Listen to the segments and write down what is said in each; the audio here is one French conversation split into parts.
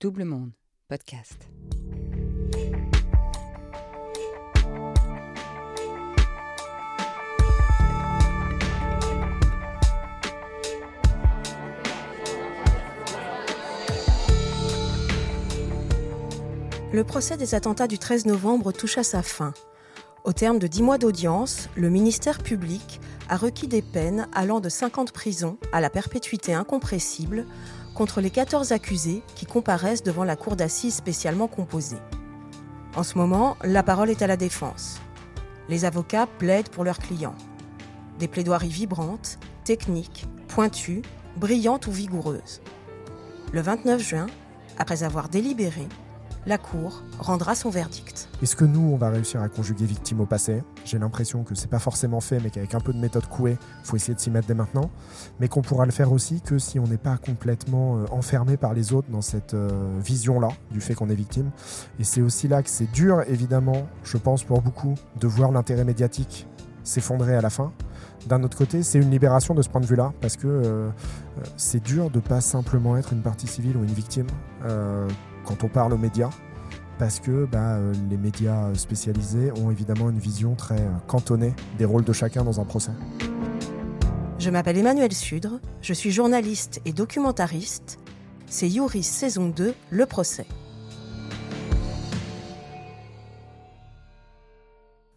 Double Monde, podcast. Le procès des attentats du 13 novembre touche à sa fin. Au terme de dix mois d'audience, le ministère public a requis des peines allant de 50 prisons à la perpétuité incompressible contre les 14 accusés qui comparaissent devant la cour d'assises spécialement composée. En ce moment, la parole est à la défense. Les avocats plaident pour leurs clients. Des plaidoiries vibrantes, techniques, pointues, brillantes ou vigoureuses. Le 29 juin, après avoir délibéré, la Cour rendra son verdict. Est-ce que nous, on va réussir à conjuguer victime au passé? J'ai l'impression que c'est pas forcément fait, mais qu'avec un peu de méthode couée, faut essayer de s'y mettre dès maintenant. Mais qu'on pourra le faire aussi que si on n'est pas complètement euh, enfermé par les autres dans cette euh, vision-là du fait qu'on est victime. Et c'est aussi là que c'est dur, évidemment, je pense pour beaucoup, de voir l'intérêt médiatique s'effondrer à la fin. D'un autre côté, c'est une libération de ce point de vue-là, parce que euh, c'est dur de pas simplement être une partie civile ou une victime quand on parle aux médias, parce que bah, euh, les médias spécialisés ont évidemment une vision très euh, cantonnée des rôles de chacun dans un procès. Je m'appelle Emmanuel Sudre, je suis journaliste et documentariste. C'est Youris saison 2, Le procès.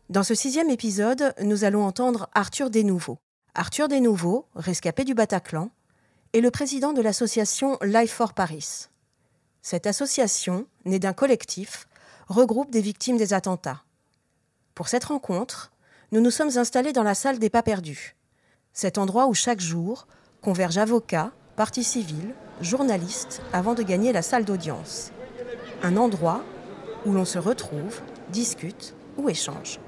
Dans ce sixième épisode, nous allons entendre Arthur Desnouveaux. Arthur Desnouveaux, rescapé du Bataclan, est le président de l'association Life for Paris. Cette association, née d'un collectif, regroupe des victimes des attentats. Pour cette rencontre, nous nous sommes installés dans la salle des pas perdus, cet endroit où chaque jour convergent avocats, partis civils, journalistes avant de gagner la salle d'audience. Un endroit où l'on se retrouve, discute ou échange.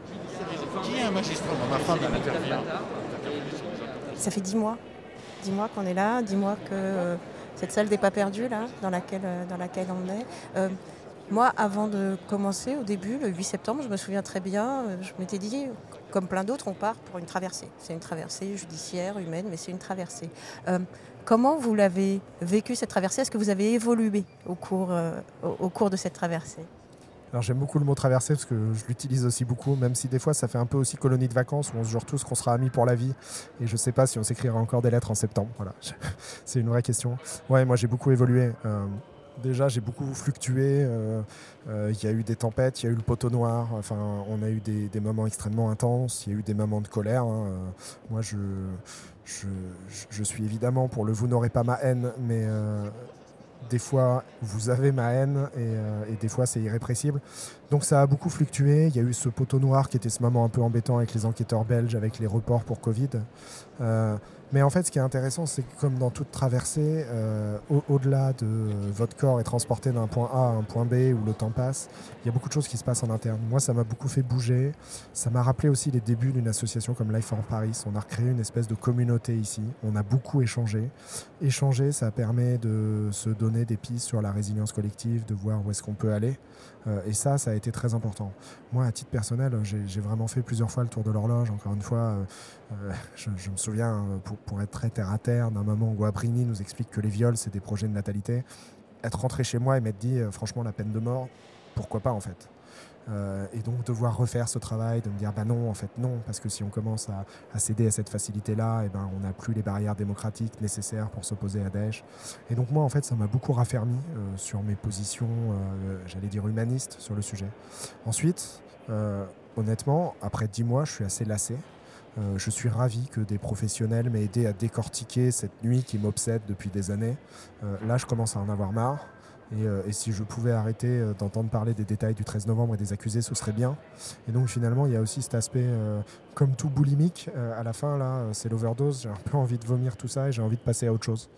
Qui est un magistrat dans ma femme Ça fait dix mois. Dix mois qu'on est là, dix mois que euh, cette salle des pas perdus là, dans laquelle, euh, dans laquelle on est. Euh, moi, avant de commencer, au début, le 8 septembre, je me souviens très bien, euh, je m'étais dit, comme plein d'autres, on part pour une traversée. C'est une traversée judiciaire, humaine, mais c'est une traversée. comment vous l'avez vécu cette traversée? Est-ce que vous avez évolué au cours, au cours de cette traversée? Alors j'aime beaucoup le mot traversée parce que je l'utilise aussi beaucoup, même si des fois ça fait un peu aussi colonie de vacances où on se jure tous qu'on sera amis pour la vie. Et je sais pas si on s'écrira encore des lettres en septembre. Voilà, c'est une vraie question. Ouais, moi j'ai beaucoup évolué. Euh, déjà, j'ai beaucoup fluctué. Euh, euh, il y a eu des tempêtes, il y a eu le poteau noir. Enfin, on a eu des, moments extrêmement intenses. Il y a eu des moments de colère. Hein. moi, je, je, je, suis évidemment pour le vous n'aurez pas ma haine, mais des fois vous avez ma haine euh, et, des fois c'est irrépressible. Donc ça a beaucoup fluctué. Il y a eu ce poteau noir qui était ce moment un peu embêtant avec les enquêteurs belges, avec les reports pour Covid. Euh, mais en fait, ce qui est intéressant, c'est que comme dans toute traversée, euh, au-delà de votre corps est transporté d'un point A à un point B où le temps passe, il y a beaucoup de choses qui se passent en interne. Moi, ça m'a beaucoup fait bouger. Ça m'a rappelé aussi les débuts d'une association comme Life for Paris. On a recréé une espèce de communauté ici. On a beaucoup échangé. Échanger, ça permet de se donner des pistes sur la résilience collective, de voir où est-ce qu'on peut aller. Euh, et ça, ça a été très important. Moi, à titre personnel, j'ai vraiment fait plusieurs fois le tour de l'horloge. Encore une fois, euh, euh, je, me souviens, pour, pour, être très terre à terre, d'un moment où Abrini nous explique que les viols, c'est des projets de natalité. Être rentré chez moi et m'être dit, franchement, la peine de mort, pourquoi pas en fait euh, et donc devoir refaire ce travail, de me dire bah non, en fait non, parce que si on commence à, céder à cette facilité-là, et eh ben on n'a plus les barrières démocratiques nécessaires pour s'opposer à Daesh. Et donc moi en fait ça m'a beaucoup raffermi euh, sur mes positions, euh, j'allais dire humanistes sur le sujet. Ensuite, honnêtement, après dix mois, je suis assez lassé. Je suis ravi que des professionnels m'aient aidé à décortiquer cette nuit qui m'obsède depuis des années. là, je commence à en avoir marre. Euh, et, si je pouvais arrêter euh, d'entendre parler des détails du 13 novembre et des accusés, ce serait bien. Et donc finalement, il y a aussi cet aspect, euh, comme tout boulimique, à la fin, là, c'est l'overdose. J'ai un peu envie de vomir tout ça et j'ai envie de passer à autre chose.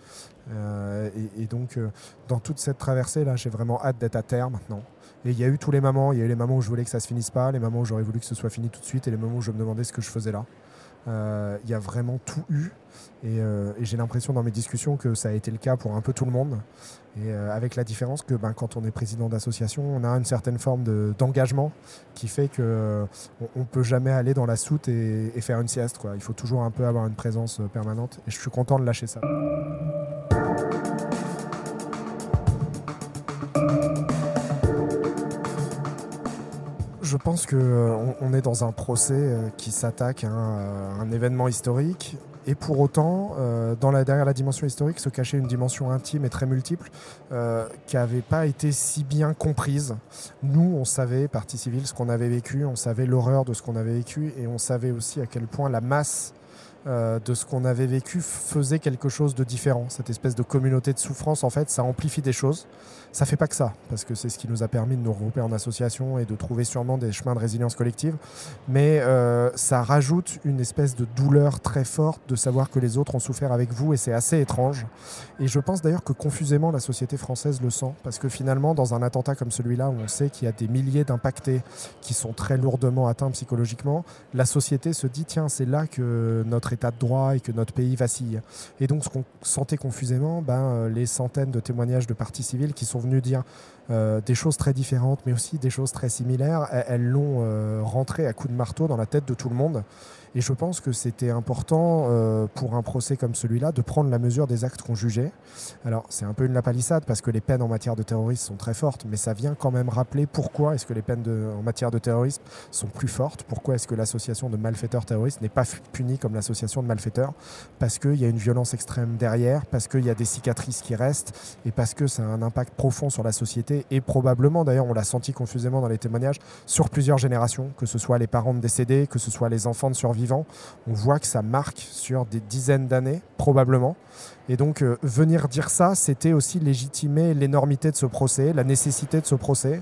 Et, donc, dans toute cette traversée, là, j'ai vraiment hâte d'être à terre maintenant. Et il y a eu tous les moments. Il y a eu les moments où je voulais que ça se finisse pas, les moments où j'aurais voulu que ce soit fini tout de suite et les moments où je me demandais ce que je faisais là. Il y a vraiment tout eu. Et, et j'ai l'impression dans mes discussions que ça a été le cas pour un peu tout le monde. Et euh, avec la différence que ben, quand on est président d'association, on a une certaine forme d'engagement qui fait qu'on euh, ne peut jamais aller dans la soute et, faire une sieste. Il faut toujours un peu avoir une présence euh, permanente. Et je suis content de lâcher ça. Je pense qu'on on est dans un procès qui s'attaque à, un événement historique et pour autant, euh, derrière la dimension historique se cachait une dimension intime et très multiple euh, qui n'avait pas été si bien comprise. Nous, on savait, partie civile, ce qu'on avait vécu, on savait l'horreur de ce qu'on avait vécu et on savait aussi à quel point la masse euh, de ce qu'on avait vécu faisait quelque chose de différent. Cette espèce de communauté de souffrance, en fait, ça amplifie des choses. Ça fait pas que ça, parce que c'est ce qui nous a permis de nous regrouper en association et de trouver sûrement des chemins de résilience collective. Mais euh, ça rajoute une espèce de douleur très forte de savoir que les autres ont souffert avec vous et c'est assez étrange. Et je pense d'ailleurs que confusément la société française le sent, parce que finalement, dans un attentat comme celui-là, où on sait qu'il y a des milliers d'impactés qui sont très lourdement atteints psychologiquement, la société se dit tiens, c'est là que notre état de droit et que notre pays vacille. Et donc, ce qu'on sentait confusément, ben, euh, les centaines de témoignages de parties civiles qui sont venus dire euh, des choses très différentes, mais aussi des choses très similaires, elles l'ont euh, rentré à coups de marteau dans la tête de tout le monde. Et je pense que c'était important euh, pour un procès comme celui-là de prendre la mesure des actes qu'on jugeait. Alors c'est un peu une lapalissade parce que les peines en matière de terrorisme sont très fortes, mais ça vient quand même rappeler pourquoi est-ce que les peines en matière de terrorisme sont plus fortes, pourquoi est-ce que l'association de malfaiteurs terroristes n'est pas punie comme l'association de malfaiteurs, parce qu'il y a une violence extrême derrière, parce qu'il y a des cicatrices qui restent, et parce que ça a un impact profond sur la société, et probablement d'ailleurs on l'a senti confusément dans les témoignages, sur plusieurs générations, que ce soit les parents de décédés, que ce soit les enfants de on voit que ça marque sur des dizaines d'années, probablement. Et donc, euh, venir dire ça, c'était aussi légitimer l'énormité de ce procès, la nécessité de ce procès,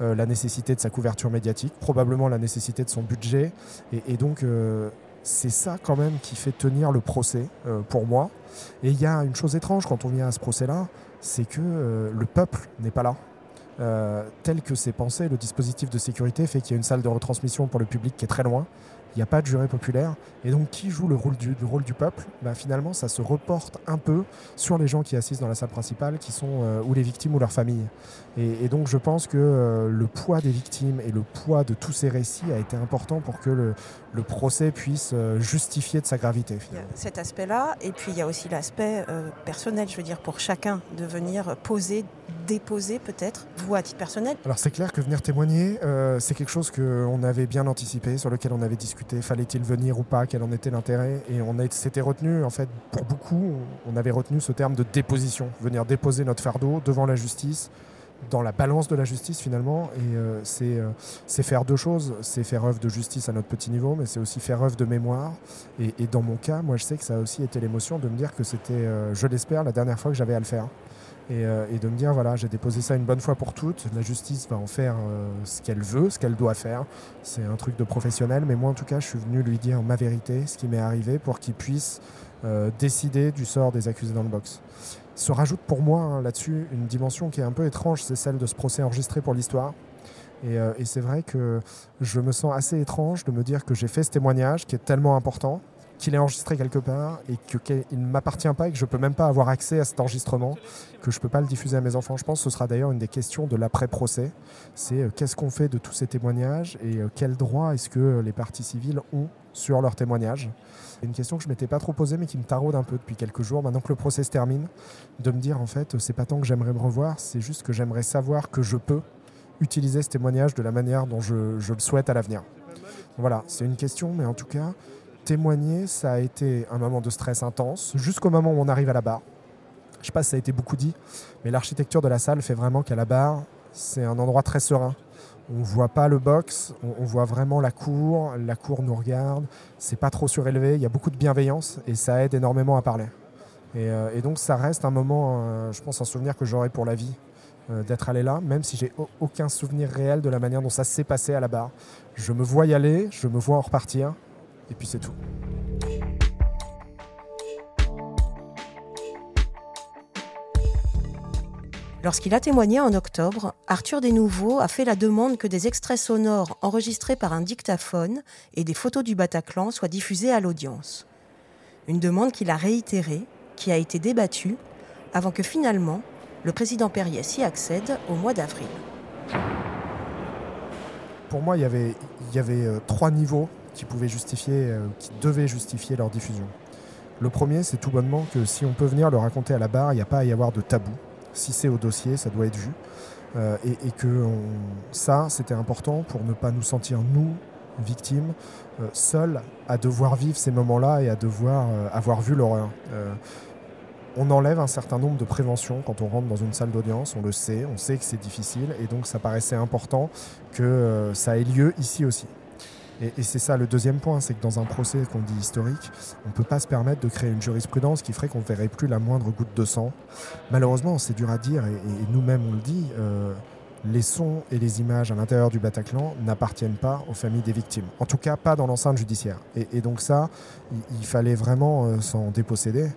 euh, la nécessité de sa couverture médiatique, probablement la nécessité de son budget. Et, donc, euh, c'est ça quand même qui fait tenir le procès pour moi. Et il y a une chose étrange quand on vient à ce procès-là, c'est que le peuple n'est pas là. tel que c'est pensé, le dispositif de sécurité fait qu'il y a une salle de retransmission pour le public qui est très loin il n'y a pas de juré populaire. Et donc, qui joue le rôle du, rôle du peuple? Bah, Finalement, ça se reporte un peu sur les gens qui assistent dans la salle principale, qui sont euh, ou les victimes ou leurs familles. Et, donc, je pense que euh, le poids des victimes et le poids de tous ces récits a été important pour que le, le procès puisse euh, justifier de sa gravité. Finalement. cet aspect-là, et puis il y a aussi l'aspect personnel, je veux dire, pour chacun de venir poser, déposer peut-être, vous à titre personnel? Alors, c'est clair que venir témoigner, c'est quelque chose qu'on avait bien anticipé, sur lequel on avait discuté fallait-il venir ou pas, quel en était l'intérêt? Et on s'était retenu, en fait, pour beaucoup, on avait retenu ce terme de déposition, venir déposer notre fardeau devant la justice, dans la balance de la justice finalement. Et euh, euh, c'est faire deux choses. C'est faire œuvre de justice à notre petit niveau, mais c'est aussi faire œuvre de mémoire. Et, dans mon cas, moi je sais que ça a aussi été l'émotion de me dire que c'était, euh, je l'espère, la dernière fois que j'avais à le faire. Euh, et, de me dire voilà, j'ai déposé ça une bonne fois pour toutes. La justice va en faire euh, ce qu'elle veut, ce qu'elle doit faire. C'est un truc de professionnel, mais moi en tout cas, je suis venu lui dire ma vérité, ce qui m'est arrivé, pour qu'il puisse euh, décider du sort des accusés dans le box. Se rajoute pour moi hein, là-dessus une dimension qui est un peu étrange, c'est celle de ce procès enregistré pour l'histoire. Et, et c'est vrai que je me sens assez étrange de me dire que j'ai fait ce témoignage qui est tellement important, qu'il est enregistré quelque part et qu'il ne m'appartient pas et que je ne peux même pas avoir accès à cet enregistrement, que je ne peux pas le diffuser à mes enfants. Je pense que ce sera d'ailleurs une des questions de l'après-procès. C'est euh, qu'est-ce qu'on fait de tous ces témoignages et euh, quel droit est-ce que les parties civiles ont sur leurs témoignages? Une question que je ne m'étais pas trop posée mais qui me taraude un peu depuis quelques jours, maintenant que le procès se termine, de me dire en fait, c'est pas tant que j'aimerais me revoir, c'est juste que j'aimerais savoir que je peux utiliser ce témoignage de la manière dont je le souhaite à l'avenir. Voilà, c'est une question, mais en tout cas, témoigner, ça a été un moment de stress intense, jusqu'au moment où on arrive à la barre. Je sais pas si ça a été beaucoup dit, mais l'architecture de la salle fait vraiment qu'à la barre, c'est un endroit très serein. On ne voit pas le box, on, voit vraiment la cour, la cour nous regarde, c'est pas trop surélevé, il y a beaucoup de bienveillance et ça aide énormément à parler. Et, euh, donc ça reste un moment, euh, je pense, un souvenir que j'aurai pour la vie euh, d'être allé là, même si j'ai aucun souvenir réel de la manière dont ça s'est passé à la barre. Je me vois y aller, je me vois en repartir, et puis c'est tout. Lorsqu'il a témoigné en octobre, Arthur Desnouveaux a fait la demande que des extraits sonores enregistrés par un dictaphone et des photos du Bataclan soient diffusés à l'audience. Une demande qu'il a réitérée, qui a été débattue, avant que finalement le président Perrier s'y accède au mois d'avril. Pour moi, il y avait, il y avait euh, trois niveaux qui pouvaient justifier, euh, qui devaient justifier leur diffusion. Le premier, c'est tout bonnement que si on peut venir le raconter à la barre, il n'y a pas à y avoir de tabou. Si c'est au dossier, ça doit être vu. Euh, et, que ça, c'était important pour ne pas nous sentir, nous, victimes, euh, seuls, à devoir vivre ces moments-là et à devoir avoir vu l'horreur. on enlève un certain nombre de préventions quand on rentre dans une salle d'audience, on le sait, on sait que c'est difficile, et donc ça paraissait important que ça ait lieu ici aussi. Et, c'est ça le deuxième point, c'est que dans un procès qu'on dit historique, on ne peut pas se permettre de créer une jurisprudence qui ferait qu'on ne verrait plus la moindre goutte de sang. Malheureusement, c'est dur à dire, et, nous-mêmes on le dit, euh, les sons et les images à l'intérieur du Bataclan n'appartiennent pas aux familles des victimes. En tout cas, pas dans l'enceinte judiciaire. Et, donc ça, il, fallait vraiment euh, s'en déposséder.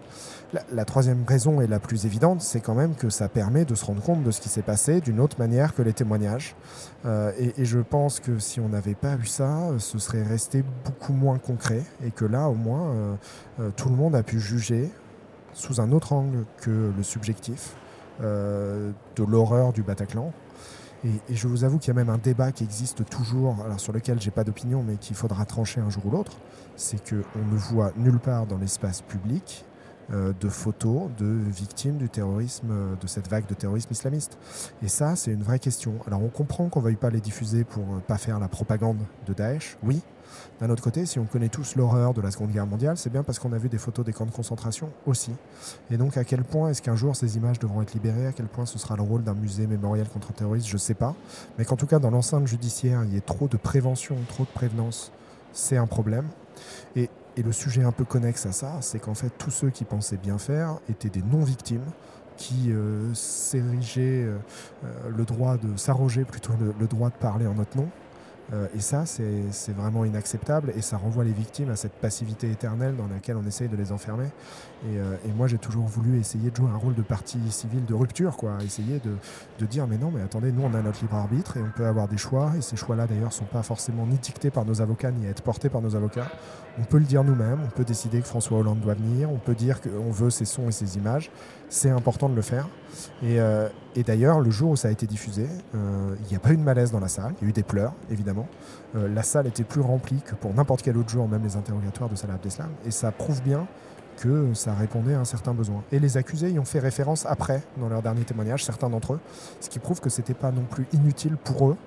La, troisième raison et la plus évidente, c'est quand même que ça permet de se rendre compte de ce qui s'est passé d'une autre manière que les témoignages. Euh, et, je pense que si on n'avait pas eu ça, ce serait resté beaucoup moins concret. Et que là, au moins, euh, tout le monde a pu juger sous un autre angle que le subjectif de l'horreur du Bataclan. Et, je vous avoue qu'il y a même un débat qui existe toujours, alors sur lequel j'ai pas d'opinion, mais qu'il faudra trancher un jour ou l'autre. C'est qu'on ne voit nulle part dans l'espace public de photos de victimes du terrorisme, euh, de cette vague de terrorisme islamiste. Et ça, c'est une vraie question. Alors on comprend qu'on ne veuille pas les diffuser pour euh, pas faire la propagande de Daesh, oui, d'un autre côté, si on connaît tous l'horreur de la Seconde Guerre mondiale, c'est bien parce qu'on a vu des photos des camps de concentration aussi. Et donc, à quel point est-ce qu'un jour ces images devront être libérées? À quel point ce sera le rôle d'un musée mémoriel contre terrorisme Je ne sais pas. Mais qu'en tout cas, dans l'enceinte judiciaire, il y ait trop de prévention, trop de prévenance, c'est un problème. Et, le sujet un peu connexe à ça, c'est qu'en fait, tous ceux qui pensaient bien faire étaient des non-victimes qui euh, s'érigeaient euh, euh, le droit de s'arroger plutôt le, droit de parler en notre nom euh, et ça, c'est vraiment inacceptable et ça renvoie les victimes à cette passivité éternelle dans laquelle on essaye de les enfermer. Et, euh, moi, j'ai toujours voulu essayer de jouer un rôle de partie civile de rupture, quoi. Essayer de, de, dire, mais non, mais attendez, nous, on a notre libre arbitre et on peut avoir des choix. Et ces choix-là, d'ailleurs, ne sont pas forcément ni dictés par nos avocats ni à être portés par nos avocats. On peut le dire nous-mêmes, on peut décider que François Hollande doit venir, on peut dire qu'on veut ces sons et ces images. C'est important de le faire. Et, euh, et d'ailleurs, le jour où ça a été diffusé, euh, il n'y a pas eu de malaise dans la salle. Il y a eu des pleurs, évidemment. Euh, la salle était plus remplie que pour n'importe quel autre jour, même les interrogatoires de Salah Abdeslam. Et ça prouve bien que ça répondait à un certain besoin. Et les accusés y ont fait référence après, dans leur dernier témoignage, certains d'entre eux, ce qui prouve que ce n'était pas non plus inutile pour eux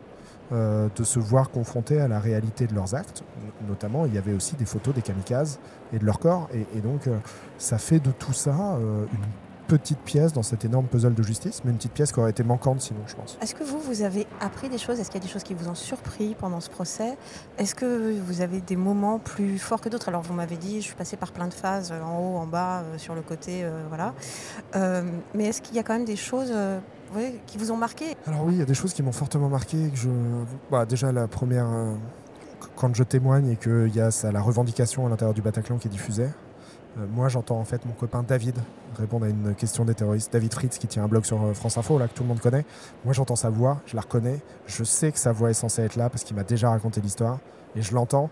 de se voir confrontés à la réalité de leurs actes. Notamment, il y avait aussi des photos des kamikazes et de leur corps. Et, et donc, ça fait de tout ça une petite pièce dans cet énorme puzzle de justice, mais une petite pièce qui aurait été manquante sinon, je pense. Est-ce que vous, vous avez appris des choses? Est-ce qu'il y a des choses qui vous ont surpris pendant ce procès? Est-ce que vous avez des moments plus forts que d'autres? Alors, vous m'avez dit, je suis passée par plein de phases, en haut, en bas, euh, sur le côté, euh, voilà. Euh, mais est-ce qu'il y a quand même des choses qui vous ont marqué? Alors oui, il y a des choses qui m'ont fortement marqué. Que je... Bah, déjà, la première, quand je témoigne et qu'il y a ça, la revendication à l'intérieur du Bataclan qui est diffusée, euh, moi, j'entends en fait mon copain David répondre à une question des terroristes. David Fritz, qui tient un blog sur euh, France Info, là, que tout le monde connaît. Moi, j'entends sa voix, je la reconnais. Je sais que sa voix est censée être là parce qu'il m'a déjà raconté l'histoire. Et je l'entends.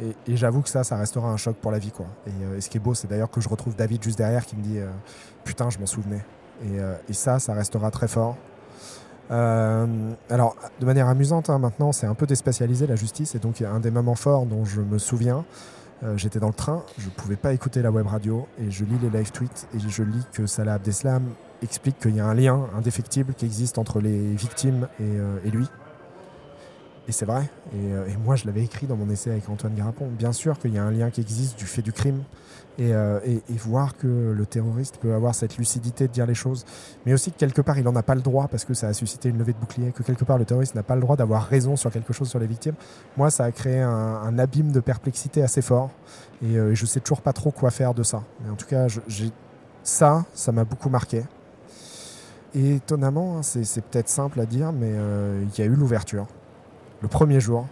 Et, j'avoue que ça, ça restera un choc pour la vie. Quoi. Et, euh, ce qui est beau, c'est d'ailleurs que je retrouve David juste derrière qui me dit Putain, je m'en souvenais. Et, ça, ça restera très fort. alors, de manière amusante, hein, maintenant, c'est un peu déspécialisé la justice. Et donc, un des moments forts dont je me souviens, euh, j'étais dans le train, je ne pouvais pas écouter la web radio et je lis les live tweets et je lis que Salah Abdeslam explique qu'il y a un lien indéfectible qui existe entre les victimes et, euh, lui. Et c'est vrai. Euh, et, moi, je l'avais écrit dans mon essai avec Antoine Garapon. Bien sûr qu'il y a un lien qui existe du fait du crime. Euh, et, voir que le terroriste peut avoir cette lucidité de dire les choses, mais aussi que quelque part il n'en a pas le droit parce que ça a suscité une levée de bouclier, que quelque part le terroriste n'a pas le droit d'avoir raison sur quelque chose sur les victimes. Moi, ça a créé un, abîme de perplexité assez fort et, euh, je sais toujours pas trop quoi faire de ça. Mais en tout cas, ça, ça m'a beaucoup marqué. Et étonnamment, hein, c'est peut-être simple à dire, mais euh, il y a eu l'ouverture. Le premier jour,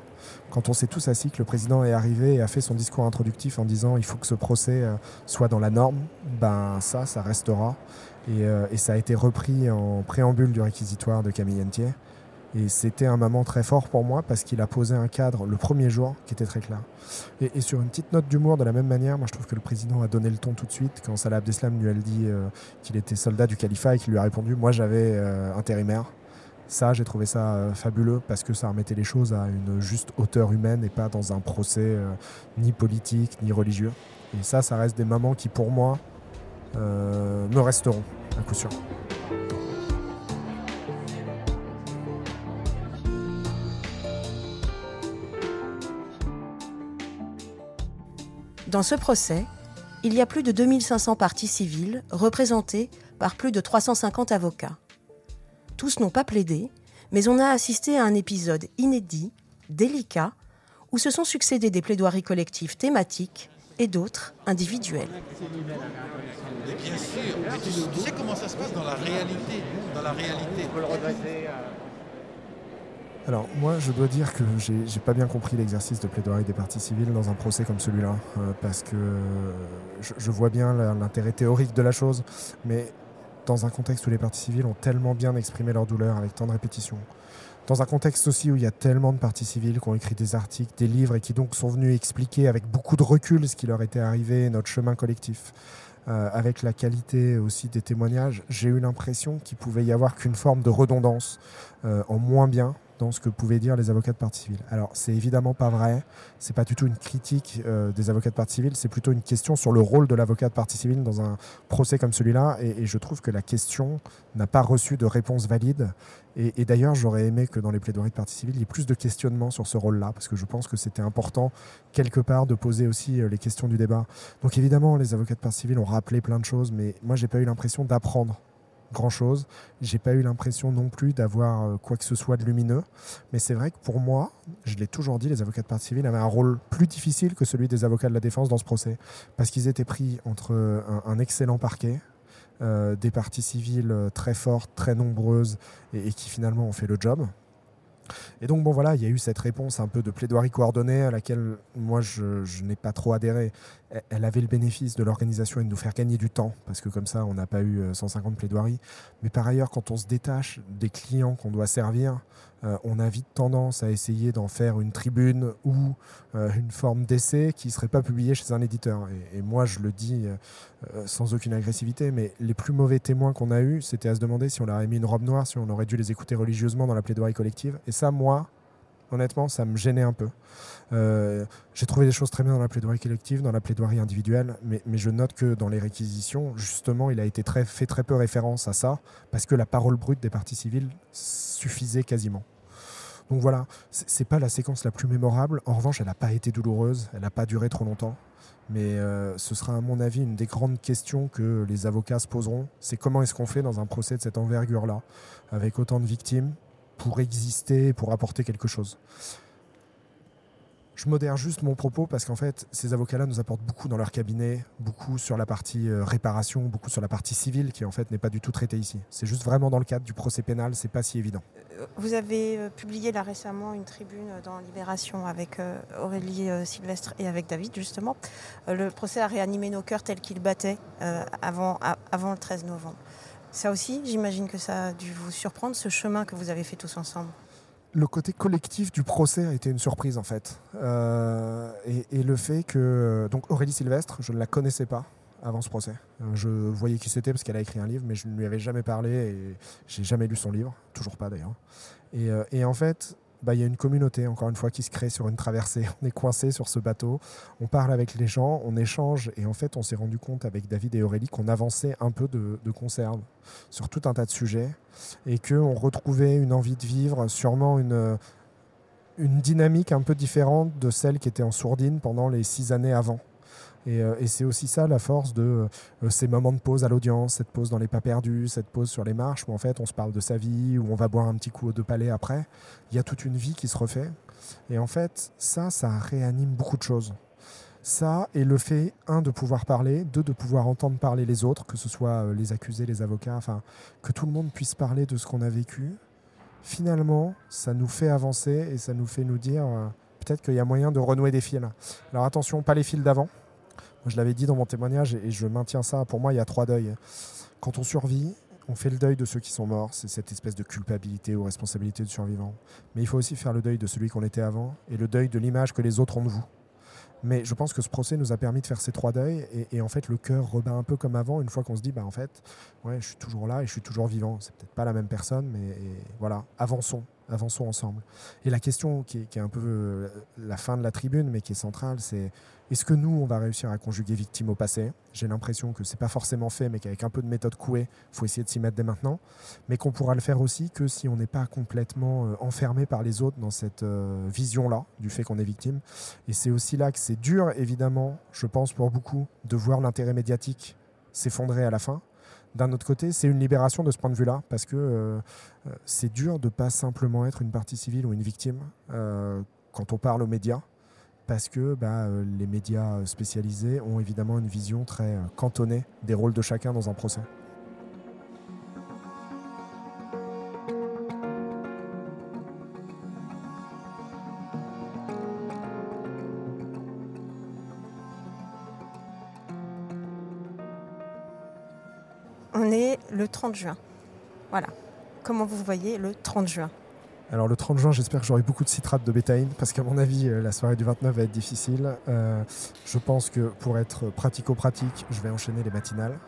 quand on s'est tous assis, que le président est arrivé et a fait son discours introductif en disant il faut que ce procès euh, soit dans la norme, ben ça, ça restera. Euh, et, ça a été repris en préambule du réquisitoire de Camille Entier. Et c'était un moment très fort pour moi parce qu'il a posé un cadre le premier jour qui était très clair. Et, sur une petite note d'humour, de la même manière, moi je trouve que le président a donné le ton tout de suite quand Salah Abdeslam lui a dit euh, qu'il était soldat du califat et qu'il lui a répondu Moi j'avais intérimaire. Ça, j'ai trouvé ça euh, fabuleux parce que ça remettait les choses à une juste hauteur humaine et pas dans un procès euh, ni politique ni religieux. Et ça, ça reste des moments qui, pour moi, euh, me resteront, à coup sûr. Dans ce procès, il y a plus de 2500 parties civiles représentées par plus de 350 avocats. Tous n'ont pas plaidé, mais on a assisté à un épisode inédit, délicat, où se sont succédés des plaidoiries collectives thématiques et d'autres individuelles. bien sûr, tu, sais comment ça se passe dans la réalité. Dans la réalité. Alors moi je dois dire que j'ai pas bien compris l'exercice de plaidoirie des parties civiles dans un procès comme celui-là, euh, parce que je, vois bien l'intérêt théorique de la chose, mais dans un contexte où les parties civiles ont tellement bien exprimé leur douleur avec tant de répétitions, dans un contexte aussi où il y a tellement de parties civiles qui ont écrit des articles, des livres et qui donc sont venus expliquer avec beaucoup de recul ce qui leur était arrivé, notre chemin collectif. Euh, avec la qualité aussi des témoignages, j'ai eu l'impression qu'il pouvait y avoir qu'une forme de redondance euh, en moins bien ce que pouvaient dire les avocats de partie civile. Alors, c'est évidemment pas vrai. C'est pas du tout une critique euh, des avocats de partie civile. C'est plutôt une question sur le rôle de l'avocat de partie civile dans un procès comme celui-là. Et, je trouve que la question n'a pas reçu de réponse valide. Et, d'ailleurs, j'aurais aimé que dans les plaidoiries de partie civile, il y ait plus de questionnement sur ce rôle-là, parce que je pense que c'était important, quelque part, de poser aussi euh, les questions du débat. Donc évidemment, les avocats de partie civile ont rappelé plein de choses, mais moi, j'ai pas eu l'impression d'apprendre grand-chose. J'ai pas eu l'impression non plus d'avoir euh, quoi que ce soit de lumineux. Mais c'est vrai que pour moi, je l'ai toujours dit, les avocats de partie civile avaient un rôle plus difficile que celui des avocats de la défense dans ce procès. Parce qu'ils étaient pris entre un, excellent parquet, euh, des parties civiles euh, très fortes, très nombreuses et, qui finalement ont fait le job. Et donc, bon, voilà, il y a eu cette réponse un peu de plaidoirie coordonnée à laquelle moi, je, n'ai pas trop adhéré. Elle avait le bénéfice de l'organisation et de nous faire gagner du temps, parce que comme ça, on n'a pas eu 150 plaidoiries. Mais par ailleurs, quand on se détache des clients qu'on doit servir, euh, on a vite tendance à essayer d'en faire une tribune ou euh, une forme d'essai qui ne serait pas publiée chez un éditeur. Et, moi, je le dis euh, sans aucune agressivité, mais les plus mauvais témoins qu'on a eus, c'était à se demander si on leur avait mis une robe noire, si on aurait dû les écouter religieusement dans la plaidoirie collective. Et ça, moi, honnêtement, ça me gênait un peu. j'ai trouvé des choses très bien dans la plaidoirie collective, dans la plaidoirie individuelle, mais, je note que dans les réquisitions, justement, il a été fait très peu référence à ça, parce que la parole brute des parties civiles suffisait quasiment. Donc voilà, c'est pas la séquence la plus mémorable. En revanche, elle n'a pas été douloureuse, elle n'a pas duré trop longtemps. Mais euh, ce sera à mon avis une des grandes questions que les avocats se poseront. C'est comment est-ce qu'on fait dans un procès de cette envergure-là, avec autant de victimes, pour exister, pour apporter quelque chose. Je modère juste mon propos parce qu'en fait, ces avocats-là nous apportent beaucoup dans leur cabinet, beaucoup sur la partie euh, réparation, beaucoup sur la partie civile qui en fait n'est pas du tout traitée ici. C'est juste vraiment dans le cadre du procès pénal, c'est pas si évident. Euh, vous avez euh, publié là récemment une tribune dans Libération avec Aurélie Sylvestre et avec David justement. Le procès a réanimé nos cœurs tels qu'ils battaient avant, avant le 13 novembre. Ça aussi, j'imagine que ça a dû vous surprendre, ce chemin que vous avez fait tous ensemble le côté collectif du procès a été une surprise en fait. Euh, et, le fait que. Donc Aurélie Sylvestre, je ne la connaissais pas avant ce procès. Euh, je voyais qui c'était parce qu'elle a écrit un livre, mais je ne lui avais jamais parlé et j'ai jamais lu son livre, toujours pas d'ailleurs. Et, euh, et, en fait, bah, y a une communauté, encore une fois, qui se crée sur une traversée. On est coincé sur ce bateau, on parle avec les gens, on échange, et en fait, on s'est rendu compte avec David et Aurélie qu'on avançait un peu de, de conserve sur tout un tas de sujets, et qu'on retrouvait une envie de vivre, sûrement une, une dynamique un peu différente de celle qui était en sourdine pendant les six années avant. Euh, et, c'est aussi ça la force de euh, ces moments de pause à l'audience, cette pause dans les pas perdus, cette pause sur les marches où en fait on se parle de sa vie, où on va boire un petit coup de palais après. Il y a toute une vie qui se refait. Et en fait, ça, ça réanime beaucoup de choses. Ça et le fait, un, de pouvoir parler, deux, de pouvoir entendre parler les autres, que ce soit euh, les accusés, les avocats, enfin, que tout le monde puisse parler de ce qu'on a vécu. Finalement, ça nous fait avancer et ça nous fait nous dire peut-être qu'il y a moyen de renouer des fils. Alors attention, pas les fils d'avant, je l'avais dit dans mon témoignage et je maintiens ça. Pour moi, il y a trois deuils. Quand on survit, on fait le deuil de ceux qui sont morts, c'est cette espèce de culpabilité ou responsabilité du survivant. Mais il faut aussi faire le deuil de celui qu'on était avant et le deuil de l'image que les autres ont de vous. Mais je pense que ce procès nous a permis de faire ces trois deuils et, en fait le cœur rebat un peu comme avant une fois qu'on se dit bah en fait ouais je suis toujours là et je suis toujours vivant. C'est peut-être pas la même personne mais voilà avançons avançons ensemble. Et la question qui est, un peu euh, la fin de la tribune, mais qui est centrale, c'est est-ce que nous, on va réussir à conjuguer victime au passé? J'ai l'impression que c'est pas forcément fait, mais qu'avec un peu de méthode couée, il faut essayer de s'y mettre dès maintenant. Mais qu'on pourra le faire aussi que si on n'est pas complètement euh, enfermé par les autres dans cette euh, vision-là du fait qu'on est victime. Et c'est aussi là que c'est dur, évidemment, je pense pour beaucoup, de voir l'intérêt médiatique s'effondrer à la fin. D'un autre côté, c'est une libération de ce point de vue-là, parce que euh, euh, c'est dur de pas simplement être une partie civile ou une victime euh, quand on parle aux médias, parce que bah, les médias spécialisés ont évidemment une vision très cantonnée des rôles de chacun dans un procès. 30 juin. Voilà. Comment vous voyez le 30 juin alors le 30 juin, j'espère que j'aurai beaucoup de citrate de bétaïne parce qu'à mon avis, euh, la soirée du 29 va être difficile. Euh, je pense que pour être pratico-pratique, je vais enchaîner les matinales.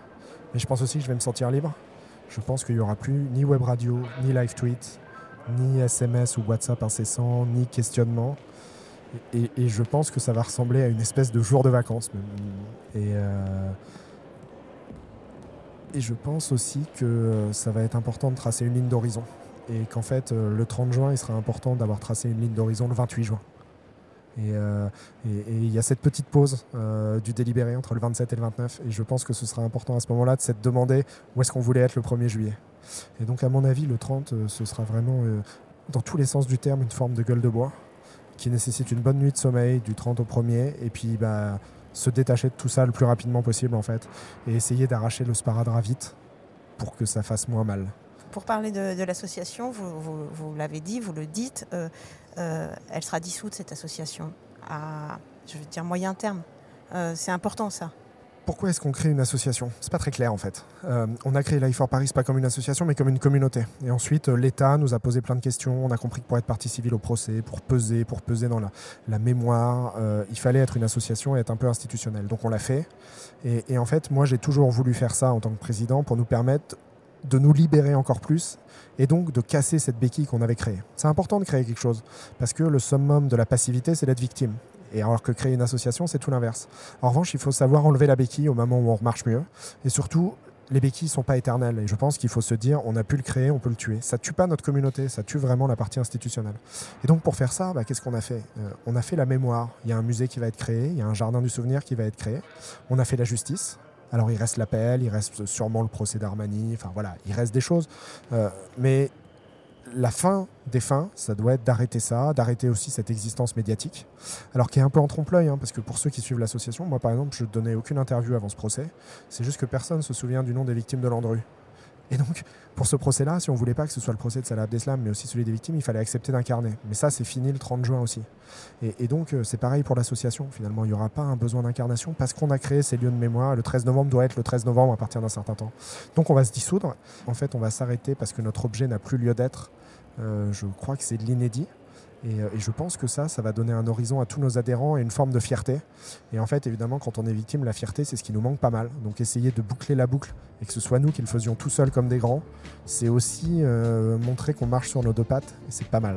Mais je pense aussi que je vais me sentir libre. Je pense qu'il n'y aura plus ni web radio, ni live tweet, ni SMS ou WhatsApp incessant, ni questionnement. Et, je pense que ça va ressembler à une espèce de jour de vacances. Et, euh, et je pense aussi que euh, ça va être important de tracer une ligne d'horizon. Et qu'en fait, euh, le 30 juin, il sera important d'avoir tracé une ligne d'horizon le 28 juin. Euh, et il y a cette petite pause du délibéré entre le 27 et le 29. Et je pense que ce sera important à ce moment-là de s'être demandé où est-ce qu'on voulait être le 1er juillet. Et donc, à mon avis, le 30, ce sera vraiment, dans tous les sens du terme, une forme de gueule de bois qui nécessite une bonne nuit de sommeil du 30 au 1er. Et puis, bah, se détacher de tout ça le plus rapidement possible en fait et essayer d'arracher le sparadrap vite pour que ça fasse moins mal. Pour parler de, l'association, vous, l'avez dit, vous le dites, euh, euh, elle sera dissoute cette association à, je veux dire, moyen terme. Euh, c'est important ça pourquoi est-ce qu'on crée une association? C'est pas très clair en fait. Euh, on a créé Life for Paris pas comme une association mais comme une communauté. Et ensuite, euh, l'État nous a posé plein de questions. On a compris que pour être partie civile au procès, pour peser, pour peser dans la, mémoire, euh, il fallait être une association et être un peu institutionnel. Donc on l'a fait. Et, et en fait, moi j'ai toujours voulu faire ça en tant que président pour nous permettre de nous libérer encore plus et donc de casser cette béquille qu'on avait créée. C'est important de créer quelque chose parce que le summum de la passivité, c'est d'être victime. Et alors que créer une association, c'est tout l'inverse. En revanche, il faut savoir enlever la béquille au moment où on marche mieux. Et surtout, les béquilles ne sont pas éternelles. Et je pense qu'il faut se dire, on a pu le créer, on peut le tuer. Ça tue pas notre communauté, ça tue vraiment la partie institutionnelle. Et donc pour faire ça, bah, qu'est-ce qu'on a fait? Euh, On a fait la mémoire. Il y a un musée qui va être créé, il y a un jardin du souvenir qui va être créé. On a fait la justice. Alors il reste l'appel, il reste sûrement le procès d'Armani, enfin voilà, il reste des choses. Euh, mais la fin des fins, ça doit être d'arrêter ça, d'arrêter aussi cette existence médiatique. Alors qui est un peu en trompe-l'œil, hein, parce que pour ceux qui suivent l'association, moi par exemple, je ne donnais aucune interview avant ce procès. C'est juste que personne ne se souvient du nom des victimes de Landru. Et donc, pour ce procès-là, si on voulait pas que ce soit le procès de Salah Abdeslam, mais aussi celui des victimes, il fallait accepter d'incarner. Mais ça, c'est fini le 30 juin aussi. Et, donc, euh, c'est pareil pour l'association. Finalement, il n'y aura pas un besoin d'incarnation parce qu'on a créé ces lieux de mémoire. Le 13 novembre doit être le 13 novembre à partir d'un certain temps. Donc, on va se dissoudre. En fait, on va s'arrêter parce que notre objet n'a plus lieu d'être. Euh, je crois que c'est de l'inédit. Euh, et, je pense que ça, ça va donner un horizon à tous nos adhérents et une forme de fierté. Et en fait, évidemment, quand on est victime, la fierté, c'est ce qui nous manque pas mal. Donc essayer de boucler la boucle et que ce soit nous qui le faisions tout seuls comme des grands, c'est aussi euh, montrer qu'on marche sur nos deux pattes. Et c'est pas mal.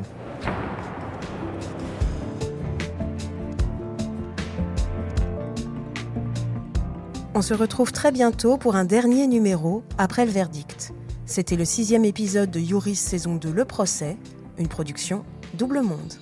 On se retrouve très bientôt pour un dernier numéro après le verdict. C'était le sixième épisode de Youris saison 2 Le Procès, une production Double Monde.